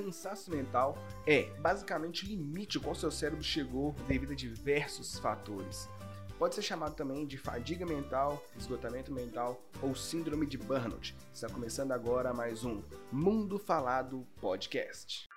cansaço mental é basicamente o limite ao qual seu cérebro chegou devido a diversos fatores. Pode ser chamado também de fadiga mental, esgotamento mental ou síndrome de burnout. Está começando agora mais um Mundo Falado Podcast.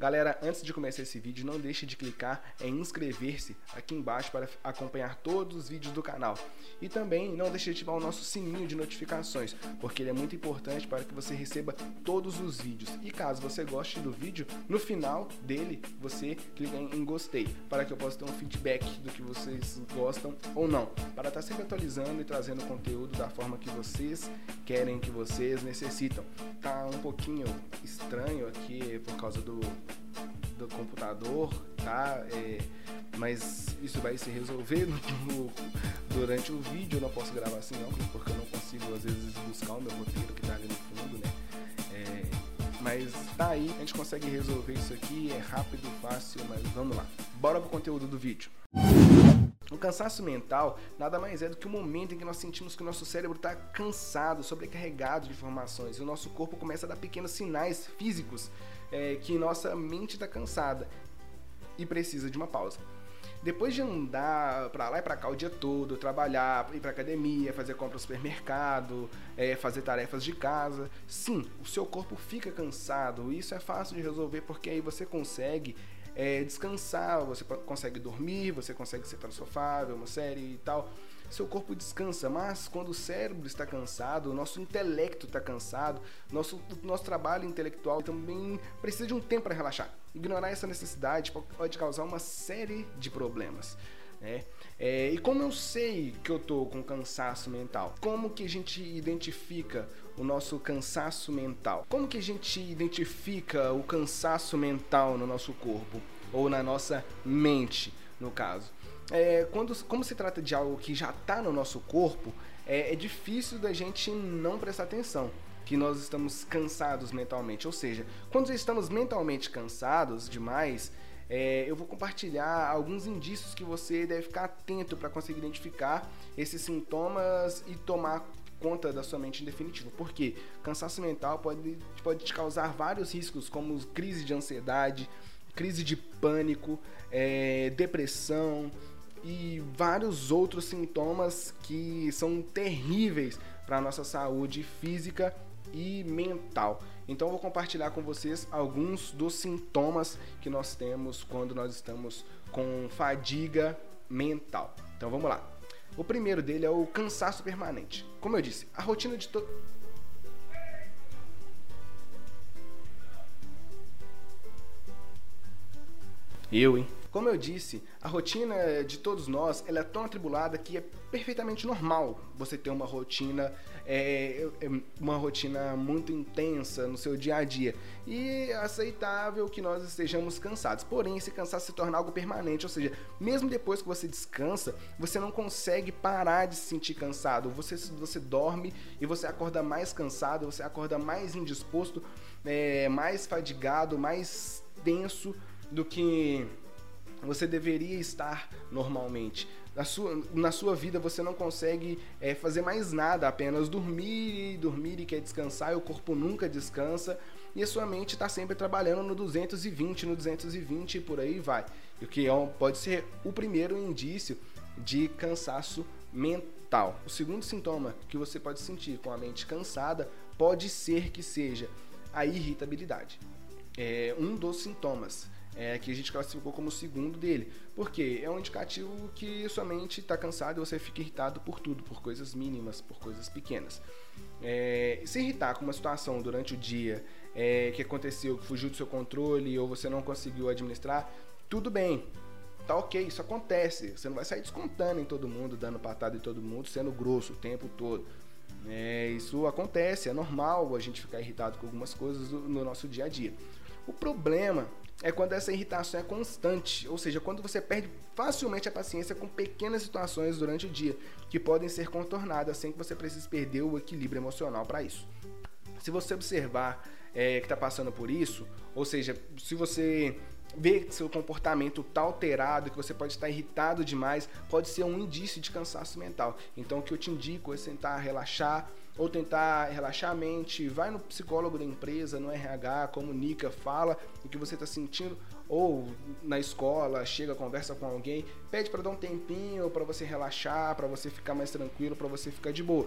Galera, antes de começar esse vídeo, não deixe de clicar em inscrever-se aqui embaixo para acompanhar todos os vídeos do canal. E também não deixe de ativar o nosso sininho de notificações, porque ele é muito importante para que você receba todos os vídeos. E caso você goste do vídeo, no final dele você clica em gostei, para que eu possa ter um feedback do que vocês gostam ou não, para estar sempre atualizando e trazendo conteúdo da forma que vocês querem, que vocês necessitam. Tá um pouquinho estranho aqui por causa do do computador, tá? É, mas isso vai se resolver no, durante o vídeo. Eu não posso gravar assim não, porque eu não consigo às vezes buscar o meu roteiro que tá ali no fundo, né? É, mas tá aí, a gente consegue resolver isso aqui, é rápido, fácil, mas vamos lá. Bora pro conteúdo do vídeo. O cansaço mental nada mais é do que o momento em que nós sentimos que o nosso cérebro está cansado, sobrecarregado de informações e o nosso corpo começa a dar pequenos sinais físicos é, que nossa mente está cansada e precisa de uma pausa. Depois de andar para lá e para cá o dia todo, trabalhar, ir para academia, fazer compra no supermercado, é, fazer tarefas de casa, sim, o seu corpo fica cansado. Isso é fácil de resolver porque aí você consegue é, descansar, você consegue dormir, você consegue sentar no sofá, ver uma série e tal seu corpo descansa, mas quando o cérebro está cansado, o nosso intelecto está cansado, nosso, nosso trabalho intelectual também precisa de um tempo para relaxar. Ignorar essa necessidade pode causar uma série de problemas. Né? É, e como eu sei que eu tô com cansaço mental? Como que a gente identifica o nosso cansaço mental? Como que a gente identifica o cansaço mental no nosso corpo ou na nossa mente, no caso? é, quando, como se trata de algo que já está no nosso corpo, é, é difícil da gente não prestar atenção que nós estamos cansados mentalmente. Ou seja, quando estamos mentalmente cansados demais, é, eu vou compartilhar alguns indícios que você deve ficar atento para conseguir identificar esses sintomas e tomar conta da sua mente em definitivo. Porque cansaço mental pode, pode te causar vários riscos, como crise de ansiedade, crise de pânico, é, depressão, e vários outros sintomas que são terríveis para a nossa saúde física e mental. Então eu vou compartilhar com vocês alguns dos sintomas que nós temos quando nós estamos com fadiga mental. Então vamos lá. O primeiro dele é o cansaço permanente. Como eu disse, a rotina de todo Eu, hein? Como eu disse, a rotina de todos nós ela é tão atribulada que é perfeitamente normal você ter uma rotina é, é, uma rotina muito intensa no seu dia a dia e é aceitável que nós estejamos cansados. Porém, esse cansaço se torna algo permanente, ou seja, mesmo depois que você descansa, você não consegue parar de se sentir cansado. Você, você dorme e você acorda mais cansado, você acorda mais indisposto, é, mais fadigado, mais tenso do que você deveria estar normalmente. Na sua, na sua vida você não consegue é, fazer mais nada, apenas dormir dormir e quer descansar, e o corpo nunca descansa, e a sua mente está sempre trabalhando no 220, no 220 e por aí vai. O que é pode ser o primeiro indício de cansaço mental. O segundo sintoma que você pode sentir com a mente cansada pode ser que seja a irritabilidade. É um dos sintomas é, que a gente classificou como o segundo dele. Porque é um indicativo que sua mente está cansada e você fica irritado por tudo, por coisas mínimas, por coisas pequenas. É, se irritar com uma situação durante o dia é, que aconteceu, que fugiu do seu controle ou você não conseguiu administrar, tudo bem. Tá ok, isso acontece. Você não vai sair descontando em todo mundo, dando patada em todo mundo, sendo grosso o tempo todo. É, isso acontece, é normal a gente ficar irritado com algumas coisas no nosso dia a dia. O problema é quando essa irritação é constante, ou seja, quando você perde facilmente a paciência com pequenas situações durante o dia, que podem ser contornadas sem que você precise perder o equilíbrio emocional para isso. Se você observar é, que está passando por isso, ou seja, se você ver que seu comportamento está alterado, que você pode estar irritado demais, pode ser um indício de cansaço mental. Então, o que eu te indico é tentar relaxar ou tentar relaxar a mente. Vai no psicólogo da empresa, no RH, comunica, fala o que você está sentindo, ou na escola, chega, conversa com alguém, pede para dar um tempinho para você relaxar, para você ficar mais tranquilo, para você ficar de boa.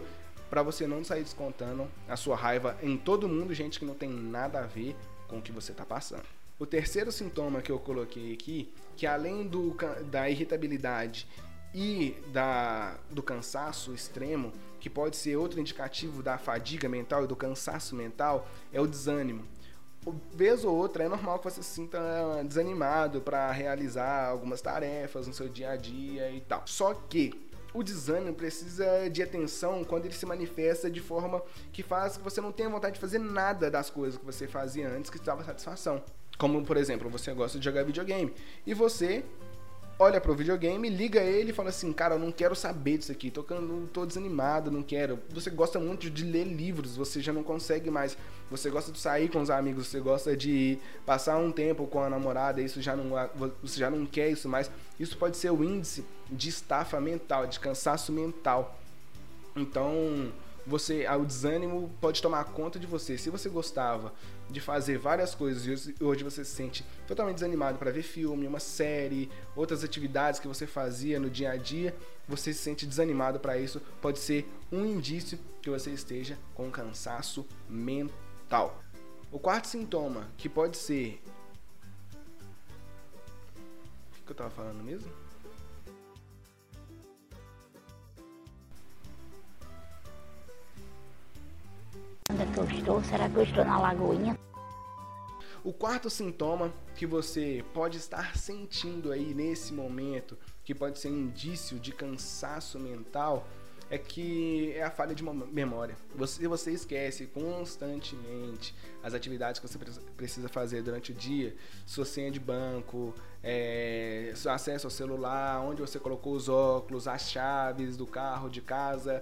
Para você não sair descontando a sua raiva em todo mundo, gente que não tem nada a ver com o que você está passando. O terceiro sintoma que eu coloquei aqui, que além do, da irritabilidade e da, do cansaço extremo, que pode ser outro indicativo da fadiga mental e do cansaço mental, é o desânimo. Vez ou outra é normal que você se sinta desanimado para realizar algumas tarefas no seu dia a dia e tal. Só que o desânimo precisa de atenção quando ele se manifesta de forma que faz que você não tenha vontade de fazer nada das coisas que você fazia antes que te dava satisfação. Como, por exemplo, você gosta de jogar videogame e você olha pro videogame, liga ele e fala assim, cara, eu não quero saber disso aqui, tô, tô desanimado, não quero. Você gosta muito de ler livros, você já não consegue mais. Você gosta de sair com os amigos, você gosta de passar um tempo com a namorada, isso já não, você já não quer isso mais. Isso pode ser o índice de estafa mental, de cansaço mental. Então, você, o desânimo pode tomar conta de você. Se você gostava de fazer várias coisas e hoje você se sente totalmente desanimado para ver filme, uma série, outras atividades que você fazia no dia a dia, você se sente desanimado para isso, pode ser um indício que você esteja com cansaço mental. O quarto sintoma, que pode ser. O que eu estava falando mesmo? Onde é que eu estou? Será que eu estou na Lagoinha? O quarto sintoma que você pode estar sentindo aí nesse momento, que pode ser um indício de cansaço mental, é que é a falha de memória. Você, você esquece constantemente as atividades que você precisa fazer durante o dia, sua senha de banco, é, seu acesso ao celular, onde você colocou os óculos, as chaves do carro, de casa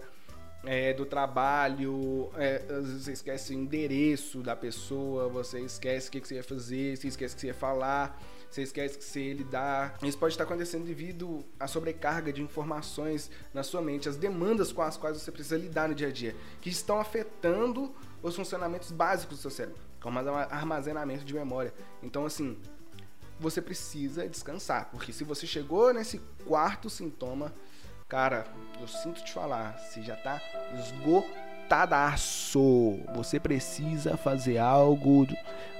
é, do trabalho, é, você esquece o endereço da pessoa, você esquece o que, você ia fazer, você esquece o que você ia falar, você esquece que você ia lidar. Isso pode estar acontecendo devido à sobrecarga de informações na sua mente, as demandas com as quais você precisa lidar no dia a dia, que estão afetando os funcionamentos básicos do seu cérebro, como armazenamento de memória. Então, assim, você precisa descansar, porque se você chegou nesse quarto sintoma, Cara, eu sinto te falar, você já tá esgotadaço. Você precisa fazer algo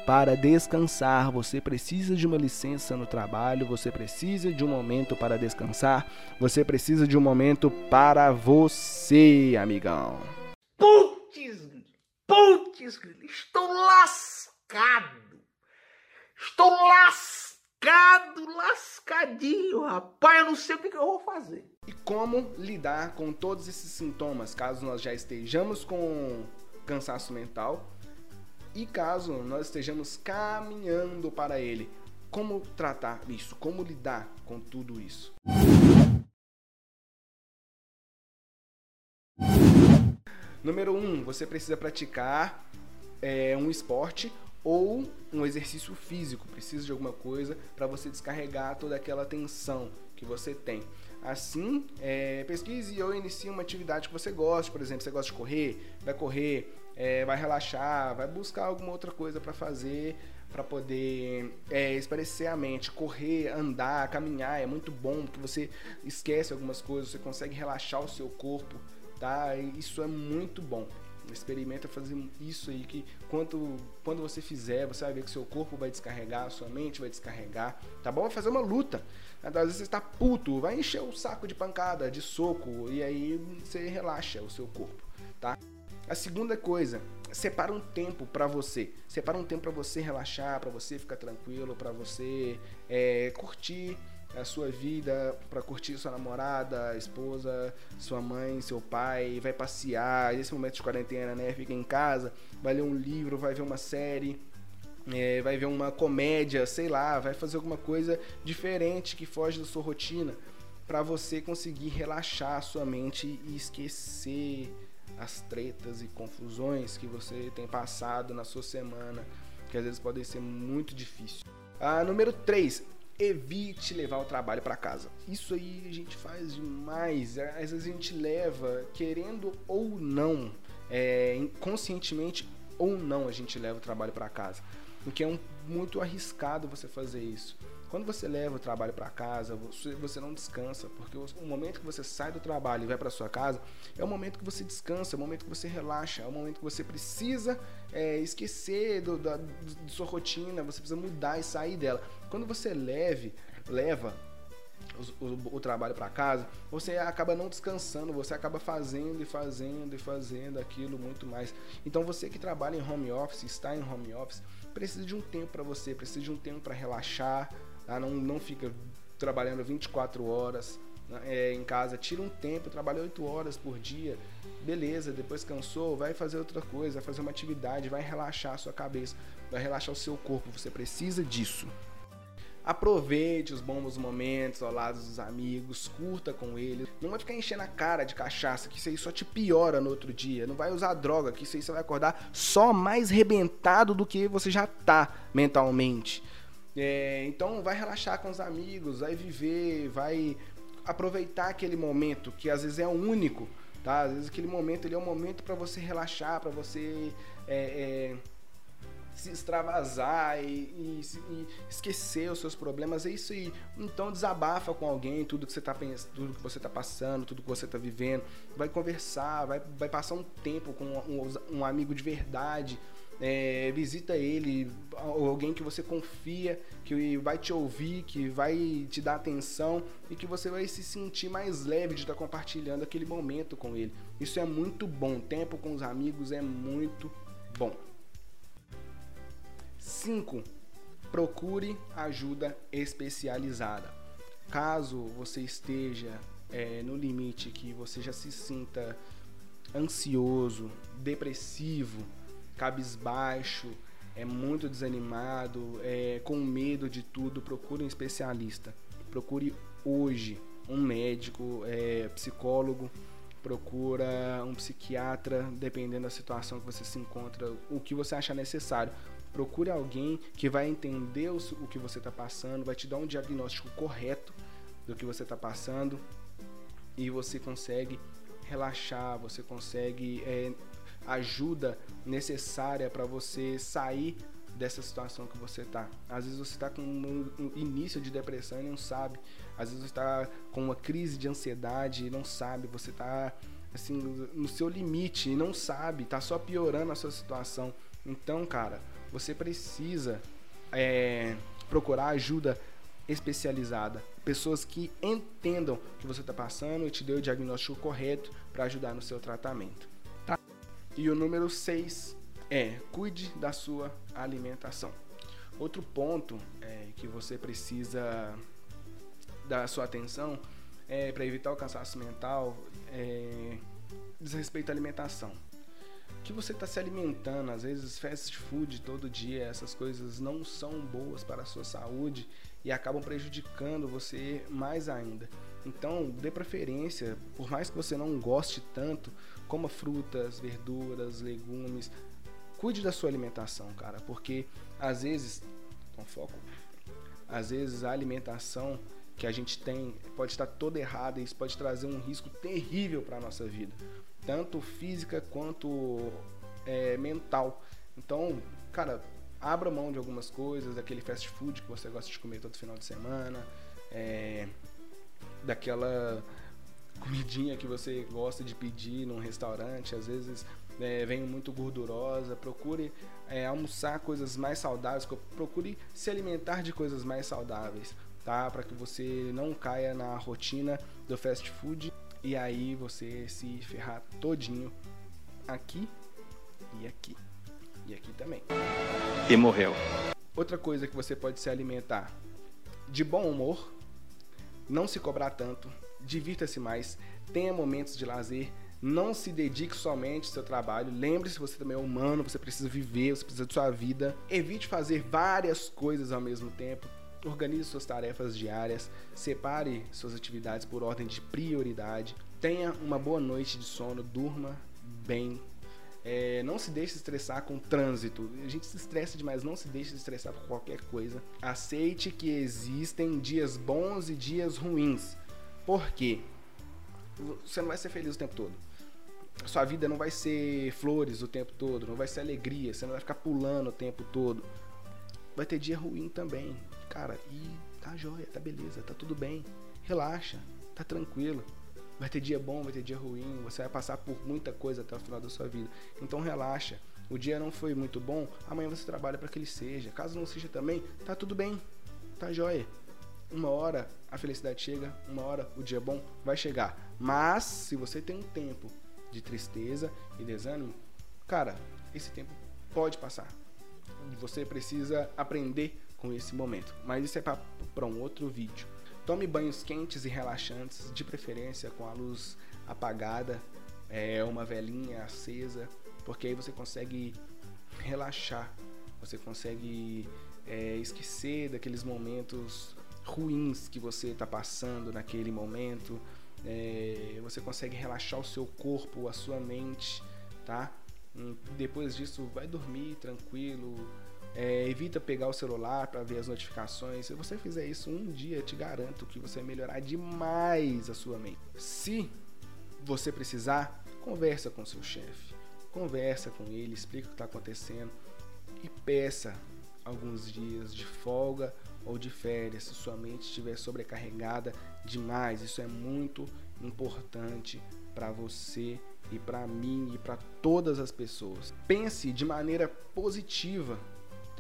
para descansar. Você precisa de uma licença no trabalho. Você precisa de um momento para descansar. Você precisa de um momento para você, amigão. Putz, putz, estou lascado. Estou lascado, lascadinho, rapaz. Eu não sei o que, que eu vou fazer e como lidar com todos esses sintomas, caso nós já estejamos com cansaço mental e caso nós estejamos caminhando para ele. Como tratar isso? Como lidar com tudo isso? Número 1, um, você precisa praticar é, um esporte ou um exercício físico. Precisa de alguma coisa para você descarregar toda aquela tensão que você tem. Assim, é, pesquise ou inicie uma atividade que você gosta. Por exemplo, você gosta de correr, vai correr, é, vai relaxar, vai buscar alguma outra coisa para fazer para poder é, esparecer a mente, correr, andar, caminhar é muito bom porque você esquece algumas coisas, você consegue relaxar o seu corpo, tá? Isso é muito bom. Experimenta fazer isso aí que quanto, quando você fizer, você vai ver que seu corpo vai descarregar, sua mente vai descarregar, tá bom? Vai fazer uma luta. Às vezes você está puto, vai encher o saco de pancada, de soco, e aí você relaxa o seu corpo, tá? A segunda coisa, separa um tempo para você. Separa um tempo para você relaxar, para você ficar tranquilo, para você é, curtir a sua vida, para curtir sua namorada, esposa, sua mãe, seu pai, vai passear, nesse momento de quarentena, né? Fica em casa, vai ler um livro, vai ver uma série é, vai ver uma comédia, sei lá, vai fazer alguma coisa diferente que foge da sua rotina para você conseguir relaxar a sua mente e esquecer as tretas e confusões que você tem passado na sua semana, que às vezes podem ser muito difíceis. Ah, número 3, evite levar o trabalho para casa. Isso aí a gente faz demais. Às vezes a gente leva, querendo ou não, é, conscientemente ou não, a gente leva o trabalho para casa. O que é um, muito arriscado você fazer isso. Quando você leva o trabalho para casa, você, você não descansa, porque o, o, momento que você sai do trabalho e vai para sua casa é o momento que você descansa, é o momento que você relaxa, é o momento que você precisa é, esquecer do, da, de sua rotina, você precisa mudar e sair dela. Quando você leve, leva o, o, o, trabalho para casa, você acaba não descansando, você acaba fazendo e fazendo e fazendo aquilo muito mais. Então você que trabalha em home office, está em home office, precisa de um tempo para você, precisa de um tempo para relaxar, tá? não, não fica trabalhando 24 horas? É, em casa, tira um tempo, trabalha 8 horas por dia, beleza, depois cansou, vai fazer outra coisa, vai fazer uma atividade, vai relaxar a sua cabeça, vai relaxar o seu corpo, você precisa disso. Aproveite os bons momentos ao lado dos amigos, curta com eles. Não vai ficar enchendo a cara de cachaça, que isso aí só te piora no outro dia. Não vai usar droga, que isso aí você vai acordar só mais rebentado do que você já tá mentalmente. É, então vai relaxar com os amigos, vai viver, vai aproveitar aquele momento que às vezes é único, tá? Às vezes aquele momento ele é um momento para você relaxar, para você é, é, se extravasar e, e, e, esquecer os seus problemas, é isso aí. Então desabafa com alguém tudo que você está pensando, tudo que você está passando, tudo que você está vivendo. Vai conversar, vai, vai passar um tempo com um, um amigo de verdade. É, visita ele, alguém que você confia, que vai te ouvir, que vai te dar atenção e que você vai se sentir mais leve de estar compartilhando aquele momento com ele. Isso é muito bom. Tempo com os amigos é muito bom. 5. Procure ajuda especializada. Caso você esteja é, no limite que você já se sinta ansioso, depressivo, cabisbaixo, é muito desanimado, é, com medo de tudo, procure um especialista. Procure hoje um médico, é, psicólogo, procura um psiquiatra, dependendo da situação que você se encontra, o que você acha necessário. Procure alguém que vai entender o, o que você está passando, vai te dar um diagnóstico correto do que você está passando e você consegue relaxar, você consegue é, ajuda necessária para você sair dessa situação que você está. Às vezes você está com um início de depressão e não sabe. Às vezes você está com uma crise de ansiedade e não sabe. Você está assim no seu limite e não sabe. Está só piorando a sua situação. Então, cara, você precisa é, procurar ajuda especializada, pessoas que entendam o que você está passando e te dê o diagnóstico correto para ajudar no seu tratamento. E o número 6 é cuide da sua alimentação. Outro ponto é, que você precisa dar sua atenção é para evitar o cansaço mental é, diz respeito à alimentação que você está se alimentando, às vezes fast food todo dia, essas coisas não são boas para a sua saúde e acabam prejudicando você mais ainda. Então, dê preferência, por mais que você não goste tanto, coma frutas, verduras, legumes. Cuide da sua alimentação, cara, porque às vezes, com foco, às vezes a alimentação que a gente tem pode estar toda errada e isso pode trazer um risco terrível para a nossa vida tanto física quanto é, mental. Então, cara, abra mão de algumas coisas, daquele fast food que você gosta de comer todo final de semana, é, daquela comidinha que você gosta de pedir num restaurante, às vezes é, vem muito gordurosa. Procure é, almoçar coisas mais saudáveis, procure se alimentar de coisas mais saudáveis, tá? Para que você não caia na rotina do fast food e aí você se ferrar todinho aqui e aqui. E aqui também. E morreu. Outra coisa que você pode se alimentar de bom humor, não se cobrar tanto, divirta-se mais, tenha momentos de lazer, não se dedique somente ao seu trabalho. Lembre-se, você também é humano, você precisa viver, você precisa de sua vida. Evite fazer várias coisas ao mesmo tempo. Organize suas tarefas diárias, separe suas atividades por ordem de prioridade, tenha uma boa noite de sono, durma bem, É, não se deixe estressar com o trânsito. A gente se estressa demais, não se deixe estressar por qualquer coisa. Aceite que existem dias bons e dias ruins. Por quê? Você não vai ser feliz o tempo todo. Sua vida não vai ser flores o tempo todo, não vai ser alegria, você não vai ficar pulando o tempo todo. Vai ter dia ruim também. Cara, e tá jóia, tá beleza, tá tudo bem. Relaxa, tá tranquilo. Vai ter dia bom, vai ter dia ruim, você vai passar por muita coisa até o final da sua vida. Então relaxa. O dia não foi muito bom, amanhã você trabalha para que ele seja. Caso não seja também, tá tudo bem. Tá jóia. Uma hora a felicidade chega, uma hora o dia bom vai chegar. Mas se você tem um tempo de tristeza e desânimo, cara, esse tempo pode passar. Você precisa aprender com esse momento. Mas isso é para um outro vídeo. Tome banhos quentes e relaxantes, de preferência com a luz apagada, é, uma velinha acesa, porque aí você consegue relaxar, você consegue é, esquecer daqueles momentos ruins que você está passando naquele momento. É, você consegue relaxar o seu corpo, a sua mente, tá? Hum, depois disso, vai dormir tranquilo, é, evita pegar o celular para ver as notificações. Se você fizer isso um dia, te garanto que você vai melhorar demais a sua mente. Se você precisar, conversa com seu chefe, conversa com ele, explica o que está acontecendo e peça alguns dias de folga ou de férias se sua mente estiver sobrecarregada demais. Isso é muito importante para você e para mim e para todas as pessoas. Pense de maneira positiva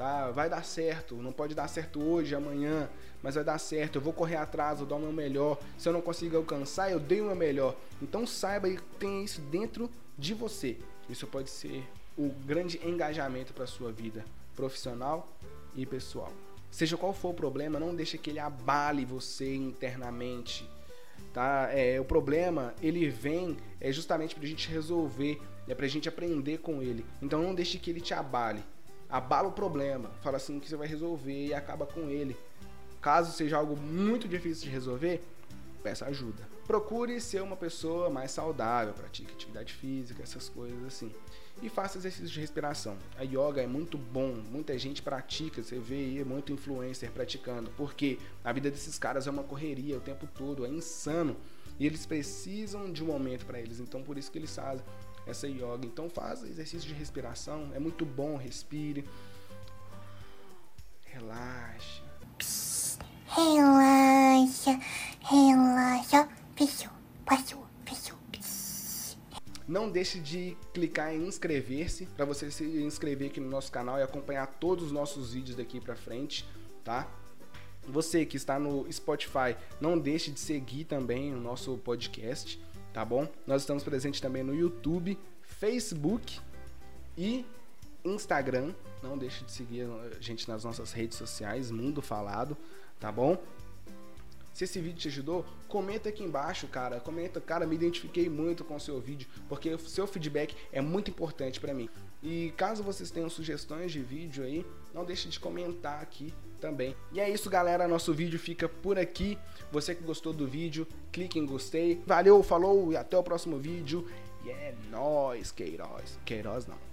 tá? Vai dar certo, não pode dar certo hoje, amanhã, mas vai dar certo. Eu vou correr atrás, vou dar o meu melhor. Se eu não consigo alcançar, eu dei o meu melhor. Então saiba e tenha isso dentro de você. Isso pode ser o grande engajamento para sua vida profissional e pessoal. Seja qual for o problema, não deixe que ele abale você internamente. Tá? É, o problema ele vem é justamente para a gente resolver, é para a gente aprender com ele. Então não deixe que ele te abale abala o problema, fala assim que você vai resolver e acaba com ele. Caso seja algo muito difícil de resolver, peça ajuda. Procure ser uma pessoa mais saudável, pratique atividade física, essas coisas assim. E faça exercícios de respiração. A yoga é muito bom, muita gente pratica, você vê aí muito influencer praticando, porque a vida desses caras é uma correria o tempo todo, é insano. E eles precisam de um momento para eles, então por isso que eles fazem essa yoga. Então faz exercício de respiração, é muito bom, respire. Relaxa. Relaxa, relaxa. Fechou, passou, fechou. Não deixe de clicar em inscrever-se para você se inscrever aqui no nosso canal e acompanhar todos os nossos vídeos daqui para frente, tá? Você que está no Spotify, não deixe de seguir também o nosso podcast tá bom? Nós estamos presentes também no YouTube, Facebook e Instagram. Não deixe de seguir a gente nas nossas redes sociais, Mundo Falado, tá bom? Se esse vídeo te ajudou, comenta aqui embaixo, cara. Comenta, cara, me identifiquei muito com o seu vídeo, porque o seu feedback é muito importante para mim. E caso vocês tenham sugestões de vídeo aí, não deixe de comentar aqui também. E é isso, galera. Nosso vídeo fica por aqui. Você que gostou do vídeo, clique em gostei. Valeu, falou e até o próximo vídeo. E é nóis, Queiroz. Queiroz não.